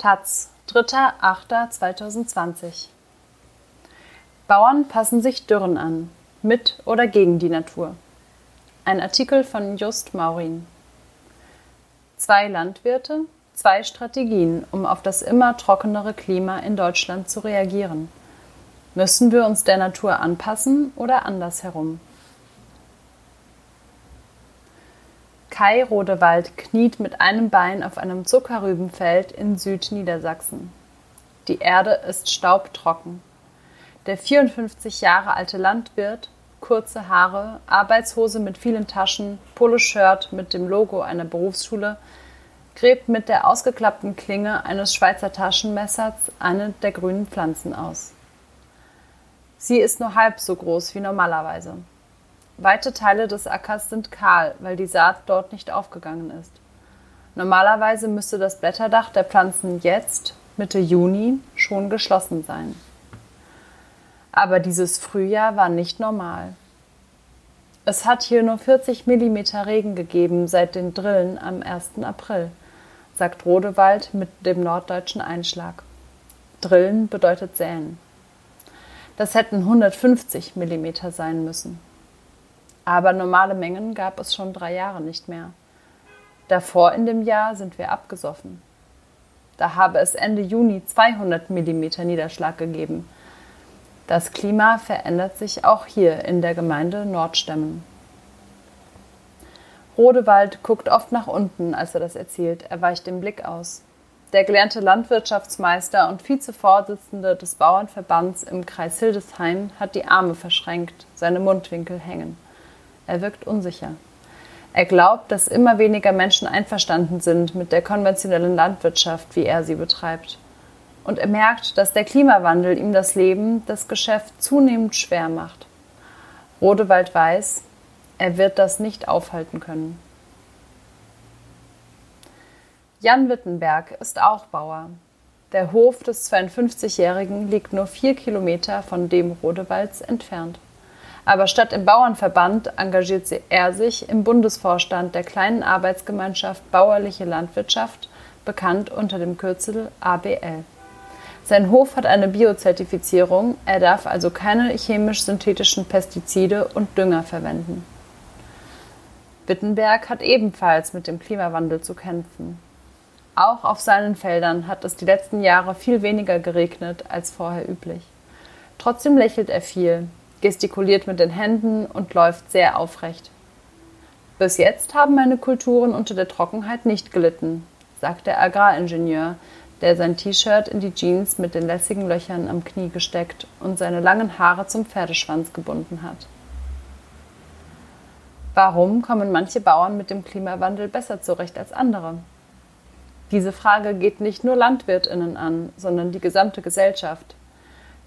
Taz, 3.8.2020 Bauern passen sich Dürren an, mit oder gegen die Natur. Ein Artikel von Just Maurin. Zwei Landwirte, zwei Strategien, um auf das immer trockenere Klima in Deutschland zu reagieren. Müssen wir uns der Natur anpassen oder andersherum? Kai Rodewald kniet mit einem Bein auf einem Zuckerrübenfeld in Südniedersachsen. Die Erde ist staubtrocken. Der 54 Jahre alte Landwirt, kurze Haare, Arbeitshose mit vielen Taschen, Poloshirt mit dem Logo einer Berufsschule, gräbt mit der ausgeklappten Klinge eines Schweizer Taschenmessers eine der grünen Pflanzen aus. Sie ist nur halb so groß wie normalerweise. Weite Teile des Ackers sind kahl, weil die Saat dort nicht aufgegangen ist. Normalerweise müsste das Blätterdach der Pflanzen jetzt, Mitte Juni, schon geschlossen sein. Aber dieses Frühjahr war nicht normal. Es hat hier nur 40 mm Regen gegeben seit den Drillen am 1. April, sagt Rodewald mit dem norddeutschen Einschlag. Drillen bedeutet säen. Das hätten 150 mm sein müssen. Aber normale Mengen gab es schon drei Jahre nicht mehr. Davor in dem Jahr sind wir abgesoffen. Da habe es Ende Juni 200 mm Niederschlag gegeben. Das Klima verändert sich auch hier in der Gemeinde Nordstemmen. Rodewald guckt oft nach unten, als er das erzählt. Er weicht den Blick aus. Der gelernte Landwirtschaftsmeister und Vizevorsitzende des Bauernverbands im Kreis Hildesheim hat die Arme verschränkt, seine Mundwinkel hängen. Er wirkt unsicher. Er glaubt, dass immer weniger Menschen einverstanden sind mit der konventionellen Landwirtschaft, wie er sie betreibt. Und er merkt, dass der Klimawandel ihm das Leben, das Geschäft zunehmend schwer macht. Rodewald weiß, er wird das nicht aufhalten können. Jan Wittenberg ist auch Bauer. Der Hof des 52-Jährigen liegt nur vier Kilometer von dem Rodewalds entfernt. Aber statt im Bauernverband engagiert er sich im Bundesvorstand der kleinen Arbeitsgemeinschaft Bauerliche Landwirtschaft, bekannt unter dem Kürzel ABL. Sein Hof hat eine Biozertifizierung, er darf also keine chemisch-synthetischen Pestizide und Dünger verwenden. Wittenberg hat ebenfalls mit dem Klimawandel zu kämpfen. Auch auf seinen Feldern hat es die letzten Jahre viel weniger geregnet als vorher üblich. Trotzdem lächelt er viel, gestikuliert mit den Händen und läuft sehr aufrecht. Bis jetzt haben meine Kulturen unter der Trockenheit nicht gelitten, sagt der Agraringenieur, der sein T-Shirt in die Jeans mit den lässigen Löchern am Knie gesteckt und seine langen Haare zum Pferdeschwanz gebunden hat. Warum kommen manche Bauern mit dem Klimawandel besser zurecht als andere? Diese Frage geht nicht nur Landwirtinnen an, sondern die gesamte Gesellschaft.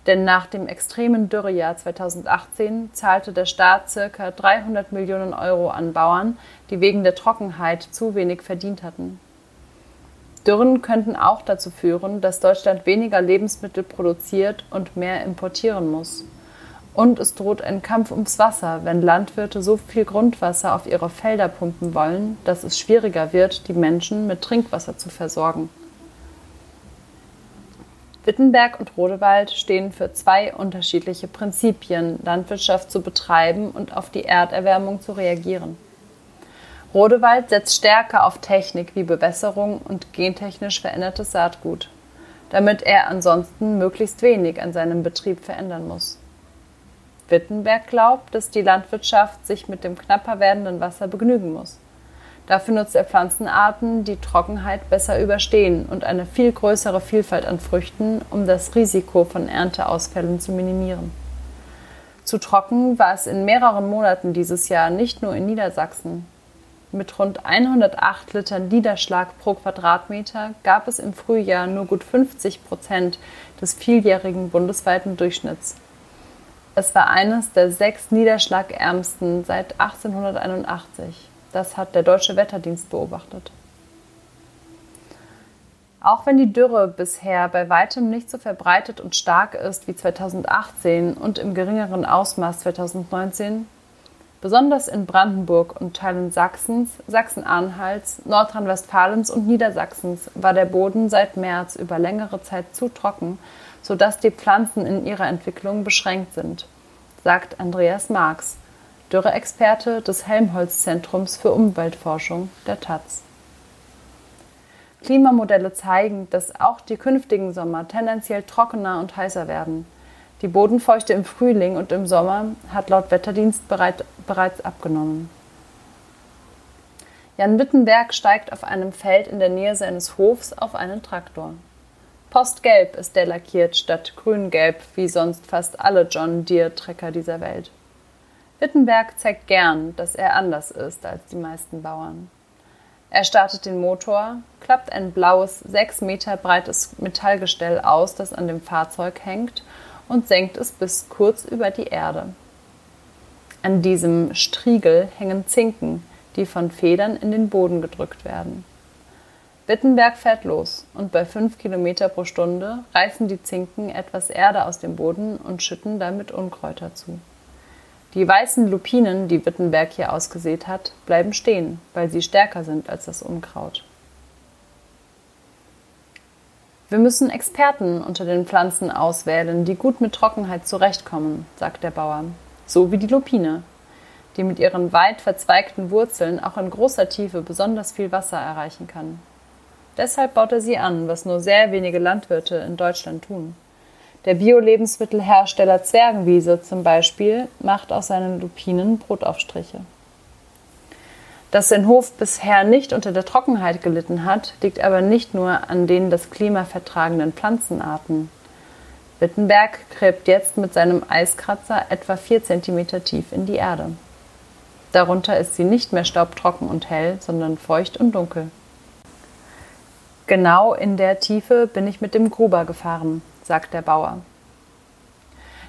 Denn nach dem extremen Dürrejahr 2018 zahlte der Staat ca. 300 Millionen Euro an Bauern, die wegen der Trockenheit zu wenig verdient hatten. Dürren könnten auch dazu führen, dass Deutschland weniger Lebensmittel produziert und mehr importieren muss. Und es droht ein Kampf ums Wasser, wenn Landwirte so viel Grundwasser auf ihre Felder pumpen wollen, dass es schwieriger wird, die Menschen mit Trinkwasser zu versorgen. Wittenberg und Rodewald stehen für zwei unterschiedliche Prinzipien, Landwirtschaft zu betreiben und auf die Erderwärmung zu reagieren. Rodewald setzt stärker auf Technik wie Bewässerung und gentechnisch verändertes Saatgut, damit er ansonsten möglichst wenig an seinem Betrieb verändern muss. Wittenberg glaubt, dass die Landwirtschaft sich mit dem knapper werdenden Wasser begnügen muss. Dafür nutzt er Pflanzenarten, die Trockenheit besser überstehen und eine viel größere Vielfalt an Früchten, um das Risiko von Ernteausfällen zu minimieren. Zu trocken war es in mehreren Monaten dieses Jahr nicht nur in Niedersachsen. Mit rund 108 Litern Niederschlag pro Quadratmeter gab es im Frühjahr nur gut 50 Prozent des vieljährigen bundesweiten Durchschnitts. Es war eines der sechs niederschlagärmsten seit 1881. Das hat der Deutsche Wetterdienst beobachtet. Auch wenn die Dürre bisher bei weitem nicht so verbreitet und stark ist wie 2018 und im geringeren Ausmaß 2019, Besonders in Brandenburg und Teilen Sachsens, Sachsen-Anhalts, Nordrhein-Westfalens und Niedersachsens war der Boden seit März über längere Zeit zu trocken, sodass die Pflanzen in ihrer Entwicklung beschränkt sind, sagt Andreas Marx, Dürreexperte des Helmholtz-Zentrums für Umweltforschung der Taz. Klimamodelle zeigen, dass auch die künftigen Sommer tendenziell trockener und heißer werden. Die Bodenfeuchte im Frühling und im Sommer hat laut Wetterdienst bereit, bereits abgenommen. Jan Wittenberg steigt auf einem Feld in der Nähe seines Hofs auf einen Traktor. Postgelb ist der lackiert statt grüngelb, wie sonst fast alle John Deere-Trecker dieser Welt. Wittenberg zeigt gern, dass er anders ist als die meisten Bauern. Er startet den Motor, klappt ein blaues, sechs Meter breites Metallgestell aus, das an dem Fahrzeug hängt, und senkt es bis kurz über die Erde. An diesem Striegel hängen Zinken, die von Federn in den Boden gedrückt werden. Wittenberg fährt los und bei fünf Kilometer pro Stunde reißen die Zinken etwas Erde aus dem Boden und schütten damit Unkräuter zu. Die weißen Lupinen, die Wittenberg hier ausgesät hat, bleiben stehen, weil sie stärker sind als das Unkraut. Wir müssen Experten unter den Pflanzen auswählen, die gut mit Trockenheit zurechtkommen, sagt der Bauer. So wie die Lupine, die mit ihren weit verzweigten Wurzeln auch in großer Tiefe besonders viel Wasser erreichen kann. Deshalb baut er sie an, was nur sehr wenige Landwirte in Deutschland tun. Der Bio-Lebensmittelhersteller Zwergenwiese zum Beispiel macht aus seinen Lupinen Brotaufstriche. Dass sein Hof bisher nicht unter der Trockenheit gelitten hat, liegt aber nicht nur an den das Klima vertragenden Pflanzenarten. Wittenberg gräbt jetzt mit seinem Eiskratzer etwa 4 cm tief in die Erde. Darunter ist sie nicht mehr staubtrocken und hell, sondern feucht und dunkel. Genau in der Tiefe bin ich mit dem Gruber gefahren, sagt der Bauer.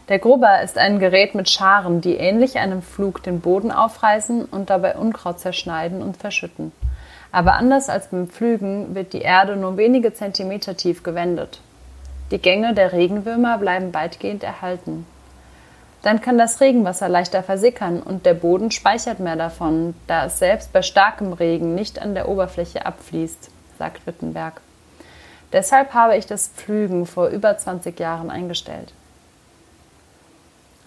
Der Grubber ist ein Gerät mit Scharen, die ähnlich einem Flug den Boden aufreißen und dabei Unkraut zerschneiden und verschütten. Aber anders als beim Pflügen wird die Erde nur wenige Zentimeter tief gewendet. Die Gänge der Regenwürmer bleiben weitgehend erhalten. Dann kann das Regenwasser leichter versickern und der Boden speichert mehr davon, da es selbst bei starkem Regen nicht an der Oberfläche abfließt, sagt Wittenberg. Deshalb habe ich das Pflügen vor über 20 Jahren eingestellt.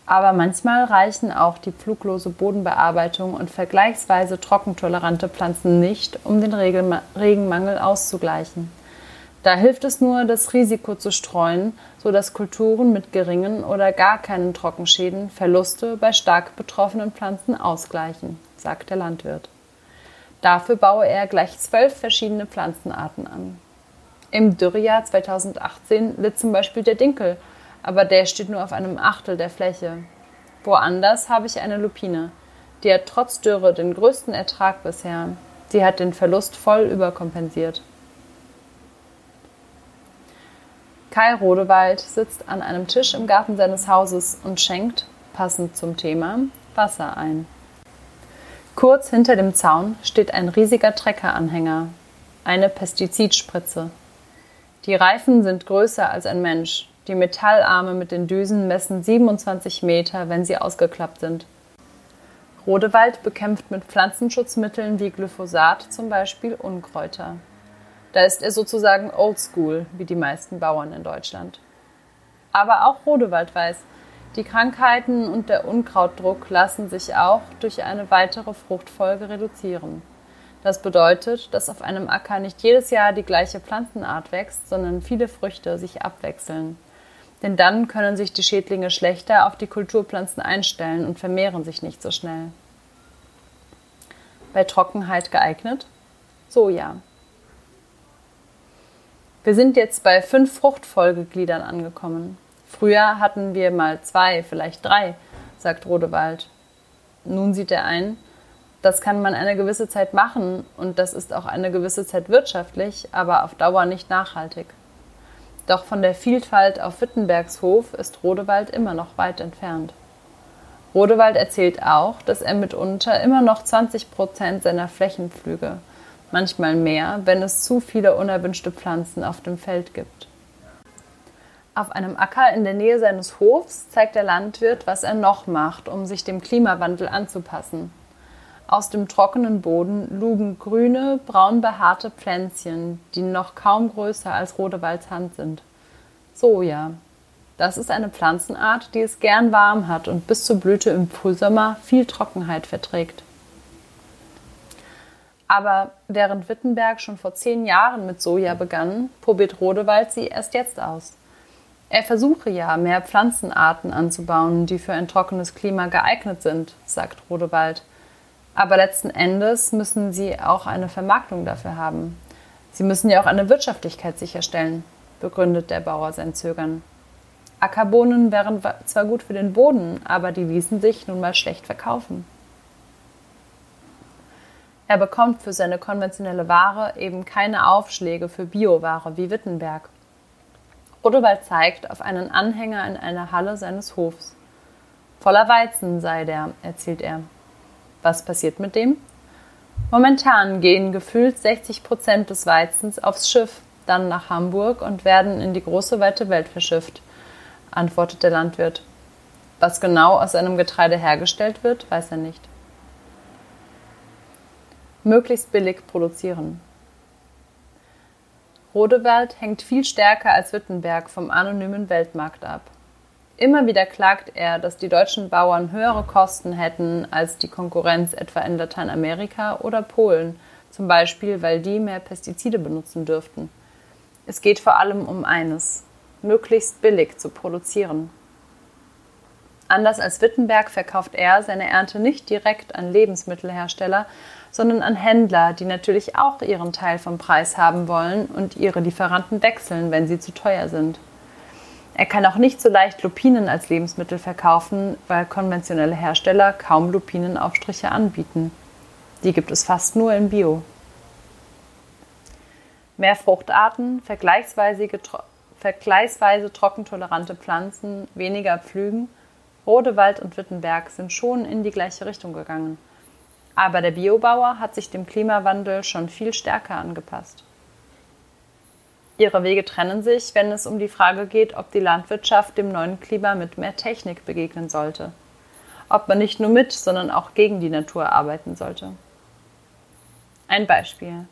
Aber manchmal reichen auch die pfluglose Bodenbearbeitung und vergleichsweise trockentolerante Pflanzen nicht, um den Regenmangel auszugleichen. Da hilft es nur, das Risiko zu streuen, sodass Kulturen mit geringen oder gar keinen Trockenschäden Verluste bei stark betroffenen Pflanzen ausgleichen, sagt der Landwirt. Dafür baue er gleich zwölf verschiedene Pflanzenarten an. Im Dürrejahr 2018 litt zum Beispiel der Dinkel aber der steht nur auf einem Achtel der Fläche. Woanders habe ich eine Lupine. Die hat trotz Dürre den größten Ertrag bisher. Sie hat den Verlust voll überkompensiert. Kai Rodewald sitzt an einem Tisch im Garten seines Hauses und schenkt, passend zum Thema, Wasser ein. Kurz hinter dem Zaun steht ein riesiger Treckeranhänger, eine Pestizidspritze. Die Reifen sind größer als ein Mensch, die Metallarme mit den Düsen messen 27 Meter, wenn sie ausgeklappt sind. Rodewald bekämpft mit Pflanzenschutzmitteln wie Glyphosat zum Beispiel Unkräuter. Da ist er sozusagen oldschool, wie die meisten Bauern in Deutschland. Aber auch Rodewald weiß, die Krankheiten und der Unkrautdruck lassen sich auch durch eine weitere Fruchtfolge reduzieren. Das bedeutet, dass auf einem Acker nicht jedes Jahr die gleiche Pflanzenart wächst, sondern viele Früchte sich abwechseln denn dann können sich die Schädlinge schlechter auf die Kulturpflanzen einstellen und vermehren sich nicht so schnell. Bei Trockenheit geeignet? Soja. Wir sind jetzt bei fünf Fruchtfolgegliedern angekommen. Früher hatten wir mal zwei, vielleicht drei, sagt Rodewald. Nun sieht er ein, das kann man eine gewisse Zeit machen und das ist auch eine gewisse Zeit wirtschaftlich, aber auf Dauer nicht nachhaltig. Doch von der Vielfalt auf Wittenbergs Hof ist Rodewald immer noch weit entfernt. Rodewald erzählt auch, dass er mitunter immer noch 20 Prozent seiner Flächen pflüge, manchmal mehr, wenn es zu viele unerwünschte Pflanzen auf dem Feld gibt. Auf einem Acker in der Nähe seines Hofs zeigt der Landwirt, was er noch macht, um sich dem Klimawandel anzupassen. Aus dem trockenen Boden lugen grüne, braun behaarte Pflänzchen, die noch kaum größer als Rodewalds Hand sind. Soja. Das ist eine Pflanzenart, die es gern warm hat und bis zur Blüte im Frühsommer viel Trockenheit verträgt. Aber während Wittenberg schon vor zehn Jahren mit Soja begann, probiert Rodewald sie erst jetzt aus. Er versuche ja, mehr Pflanzenarten anzubauen, die für ein trockenes Klima geeignet sind, sagt Rodewald. Aber letzten Endes müssen sie auch eine Vermarktung dafür haben. Sie müssen ja auch eine Wirtschaftlichkeit sicherstellen, begründet der Bauer sein Zögern. Ackerbohnen wären zwar gut für den Boden, aber die ließen sich nun mal schlecht verkaufen. Er bekommt für seine konventionelle Ware eben keine Aufschläge für Bioware wie Wittenberg. Rodewald zeigt auf einen Anhänger in einer Halle seines Hofs. Voller Weizen sei der, erzählt er. Was passiert mit dem? Momentan gehen gefühlt 60 Prozent des Weizens aufs Schiff, dann nach Hamburg und werden in die große weite Welt verschifft, antwortet der Landwirt. Was genau aus seinem Getreide hergestellt wird, weiß er nicht. Möglichst billig produzieren. Rodewald hängt viel stärker als Wittenberg vom anonymen Weltmarkt ab. Immer wieder klagt er, dass die deutschen Bauern höhere Kosten hätten als die Konkurrenz etwa in Lateinamerika oder Polen, zum Beispiel weil die mehr Pestizide benutzen dürften. Es geht vor allem um eines, möglichst billig zu produzieren. Anders als Wittenberg verkauft er seine Ernte nicht direkt an Lebensmittelhersteller, sondern an Händler, die natürlich auch ihren Teil vom Preis haben wollen und ihre Lieferanten wechseln, wenn sie zu teuer sind. Er kann auch nicht so leicht Lupinen als Lebensmittel verkaufen, weil konventionelle Hersteller kaum Lupinenaufstriche anbieten. Die gibt es fast nur in Bio. Mehr Fruchtarten, vergleichsweise, vergleichsweise trockentolerante Pflanzen, weniger Pflügen, Rodewald und Wittenberg sind schon in die gleiche Richtung gegangen. Aber der Biobauer hat sich dem Klimawandel schon viel stärker angepasst. Ihre Wege trennen sich, wenn es um die Frage geht, ob die Landwirtschaft dem neuen Klima mit mehr Technik begegnen sollte. Ob man nicht nur mit, sondern auch gegen die Natur arbeiten sollte. Ein Beispiel.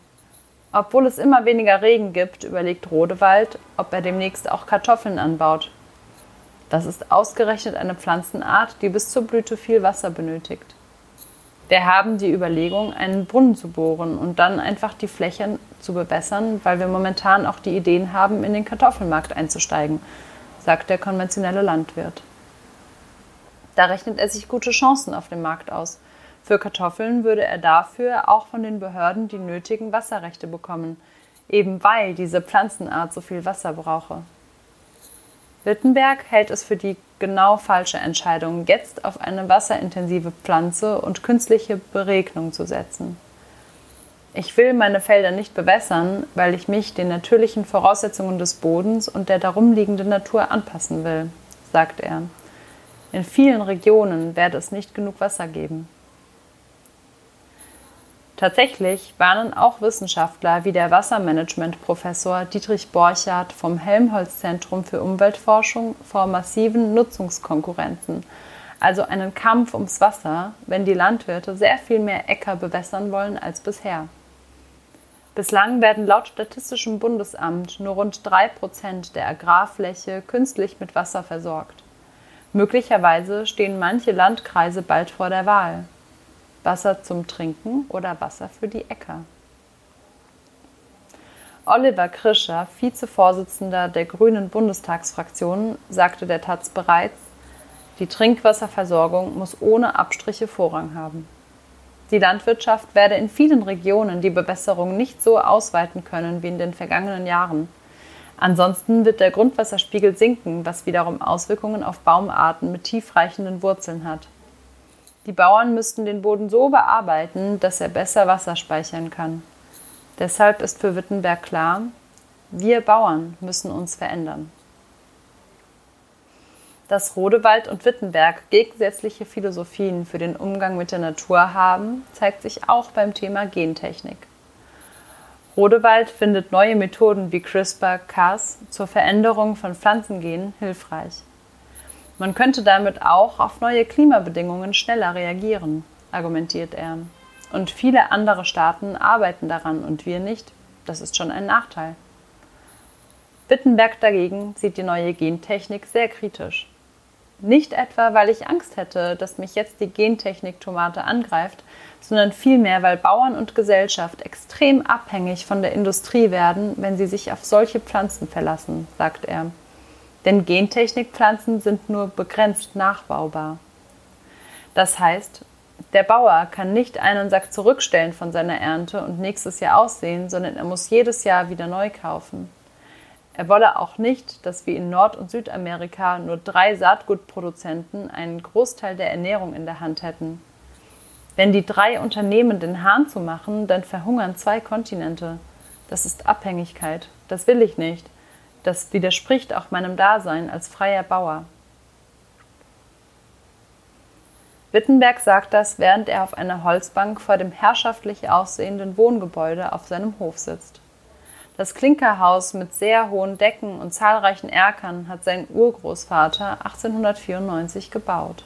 Obwohl es immer weniger Regen gibt, überlegt Rodewald, ob er demnächst auch Kartoffeln anbaut. Das ist ausgerechnet eine Pflanzenart, die bis zur Blüte viel Wasser benötigt. Wir haben die Überlegung, einen Brunnen zu bohren und dann einfach die Flächen zu bewässern, weil wir momentan auch die Ideen haben, in den Kartoffelmarkt einzusteigen, sagt der konventionelle Landwirt. Da rechnet er sich gute Chancen auf dem Markt aus. Für Kartoffeln würde er dafür auch von den Behörden die nötigen Wasserrechte bekommen, eben weil diese Pflanzenart so viel Wasser brauche. Wittenberg hält es für die genau falsche Entscheidung, jetzt auf eine wasserintensive Pflanze und künstliche Beregnung zu setzen. Ich will meine Felder nicht bewässern, weil ich mich den natürlichen Voraussetzungen des Bodens und der darumliegenden Natur anpassen will, sagt er. In vielen Regionen werde es nicht genug Wasser geben. Tatsächlich warnen auch Wissenschaftler wie der Wassermanagement-Professor Dietrich Borchardt vom Helmholtz-Zentrum für Umweltforschung vor massiven Nutzungskonkurrenzen, also einen Kampf ums Wasser, wenn die Landwirte sehr viel mehr Äcker bewässern wollen als bisher. Bislang werden laut Statistischem Bundesamt nur rund drei Prozent der Agrarfläche künstlich mit Wasser versorgt. Möglicherweise stehen manche Landkreise bald vor der Wahl. Wasser zum Trinken oder Wasser für die Äcker. Oliver Krischer, Vizevorsitzender der Grünen Bundestagsfraktion, sagte der Taz bereits, die Trinkwasserversorgung muss ohne Abstriche Vorrang haben. Die Landwirtschaft werde in vielen Regionen die Bewässerung nicht so ausweiten können wie in den vergangenen Jahren. Ansonsten wird der Grundwasserspiegel sinken, was wiederum Auswirkungen auf Baumarten mit tiefreichenden Wurzeln hat. Die Bauern müssten den Boden so bearbeiten, dass er besser Wasser speichern kann. Deshalb ist für Wittenberg klar, wir Bauern müssen uns verändern. Dass Rodewald und Wittenberg gegensätzliche Philosophien für den Umgang mit der Natur haben, zeigt sich auch beim Thema Gentechnik. Rodewald findet neue Methoden wie CRISPR-Cas zur Veränderung von Pflanzengenen hilfreich. Man könnte damit auch auf neue Klimabedingungen schneller reagieren, argumentiert er. Und viele andere Staaten arbeiten daran und wir nicht. Das ist schon ein Nachteil. Wittenberg dagegen sieht die neue Gentechnik sehr kritisch. Nicht etwa, weil ich Angst hätte, dass mich jetzt die Gentechnik-Tomate angreift, sondern vielmehr, weil Bauern und Gesellschaft extrem abhängig von der Industrie werden, wenn sie sich auf solche Pflanzen verlassen, sagt er. Denn Gentechnikpflanzen sind nur begrenzt nachbaubar. Das heißt, der Bauer kann nicht einen Sack zurückstellen von seiner Ernte und nächstes Jahr aussehen, sondern er muss jedes Jahr wieder neu kaufen. Er wolle auch nicht, dass wie in Nord- und Südamerika nur drei Saatgutproduzenten einen Großteil der Ernährung in der Hand hätten. Wenn die drei Unternehmen den Hahn zu machen, dann verhungern zwei Kontinente. Das ist Abhängigkeit. Das will ich nicht. Das widerspricht auch meinem Dasein als freier Bauer. Wittenberg sagt das, während er auf einer Holzbank vor dem herrschaftlich aussehenden Wohngebäude auf seinem Hof sitzt. Das Klinkerhaus mit sehr hohen Decken und zahlreichen Erkern hat sein Urgroßvater 1894 gebaut.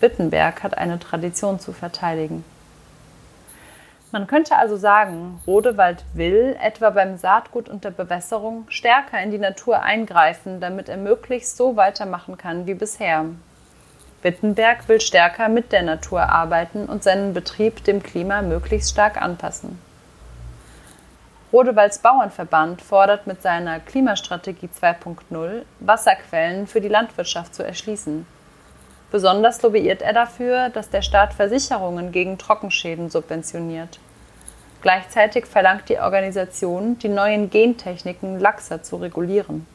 Wittenberg hat eine Tradition zu verteidigen. Man könnte also sagen, Rodewald will, etwa beim Saatgut und der Bewässerung, stärker in die Natur eingreifen, damit er möglichst so weitermachen kann wie bisher. Wittenberg will stärker mit der Natur arbeiten und seinen Betrieb dem Klima möglichst stark anpassen. Rodewalds Bauernverband fordert mit seiner Klimastrategie 2.0, Wasserquellen für die Landwirtschaft zu erschließen. Besonders lobbyiert er dafür, dass der Staat Versicherungen gegen Trockenschäden subventioniert. Gleichzeitig verlangt die Organisation, die neuen Gentechniken laxer zu regulieren.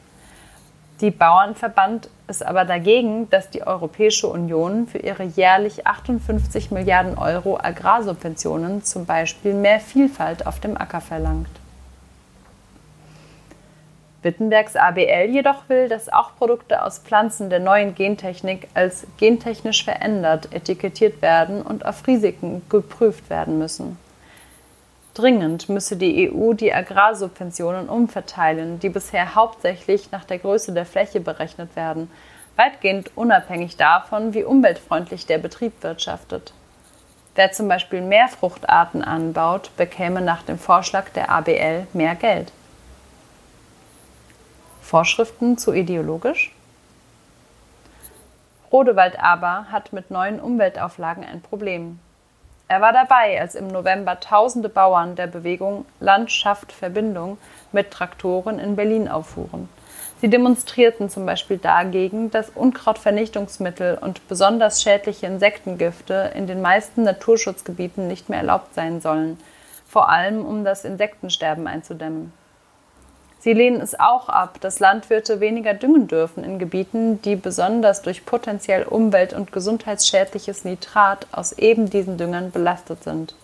Die Bauernverband ist aber dagegen, dass die Europäische Union für ihre jährlich 58 Milliarden Euro Agrarsubventionen zum Beispiel mehr Vielfalt auf dem Acker verlangt. Wittenbergs ABL jedoch will, dass auch Produkte aus Pflanzen der neuen Gentechnik als gentechnisch verändert etikettiert werden und auf Risiken geprüft werden müssen. Dringend müsse die EU die Agrarsubventionen umverteilen, die bisher hauptsächlich nach der Größe der Fläche berechnet werden, weitgehend unabhängig davon, wie umweltfreundlich der Betrieb wirtschaftet. Wer zum Beispiel mehr Fruchtarten anbaut, bekäme nach dem Vorschlag der ABL mehr Geld. Vorschriften zu ideologisch? Rodewald aber hat mit neuen Umweltauflagen ein Problem. Er war dabei, als im November tausende Bauern der Bewegung Landschaft Verbindung mit Traktoren in Berlin auffuhren. Sie demonstrierten zum Beispiel dagegen, dass Unkrautvernichtungsmittel und besonders schädliche Insektengifte in den meisten Naturschutzgebieten nicht mehr erlaubt sein sollen, vor allem um das Insektensterben einzudämmen. Sie lehnen es auch ab, dass Landwirte weniger düngen dürfen in Gebieten, die besonders durch potenziell umwelt- und gesundheitsschädliches Nitrat aus eben diesen Düngern belastet sind.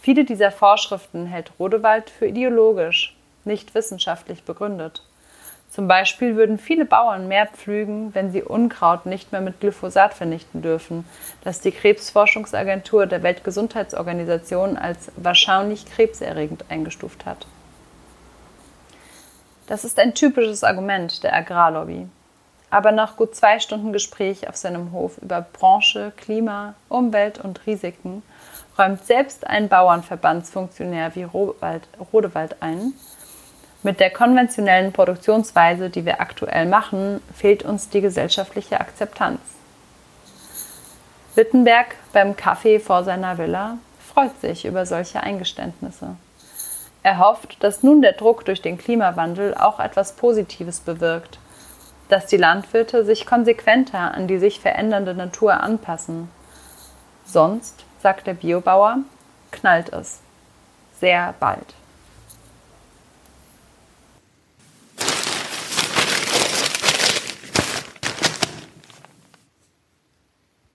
Viele dieser Vorschriften hält Rodewald für ideologisch, nicht wissenschaftlich begründet. Zum Beispiel würden viele Bauern mehr pflügen, wenn sie Unkraut nicht mehr mit Glyphosat vernichten dürfen, das die Krebsforschungsagentur der Weltgesundheitsorganisation als wahrscheinlich krebserregend eingestuft hat. Das ist ein typisches Argument der Agrarlobby. Aber nach gut zwei Stunden Gespräch auf seinem Hof über Branche, Klima, Umwelt und Risiken räumt selbst ein Bauernverbandsfunktionär wie Rodewald ein. Mit der konventionellen Produktionsweise, die wir aktuell machen, fehlt uns die gesellschaftliche Akzeptanz. Wittenberg beim Kaffee vor seiner Villa freut sich über solche Eingeständnisse. Er hofft, dass nun der Druck durch den Klimawandel auch etwas Positives bewirkt, dass die Landwirte sich konsequenter an die sich verändernde Natur anpassen. Sonst, sagt der Biobauer, knallt es. Sehr bald.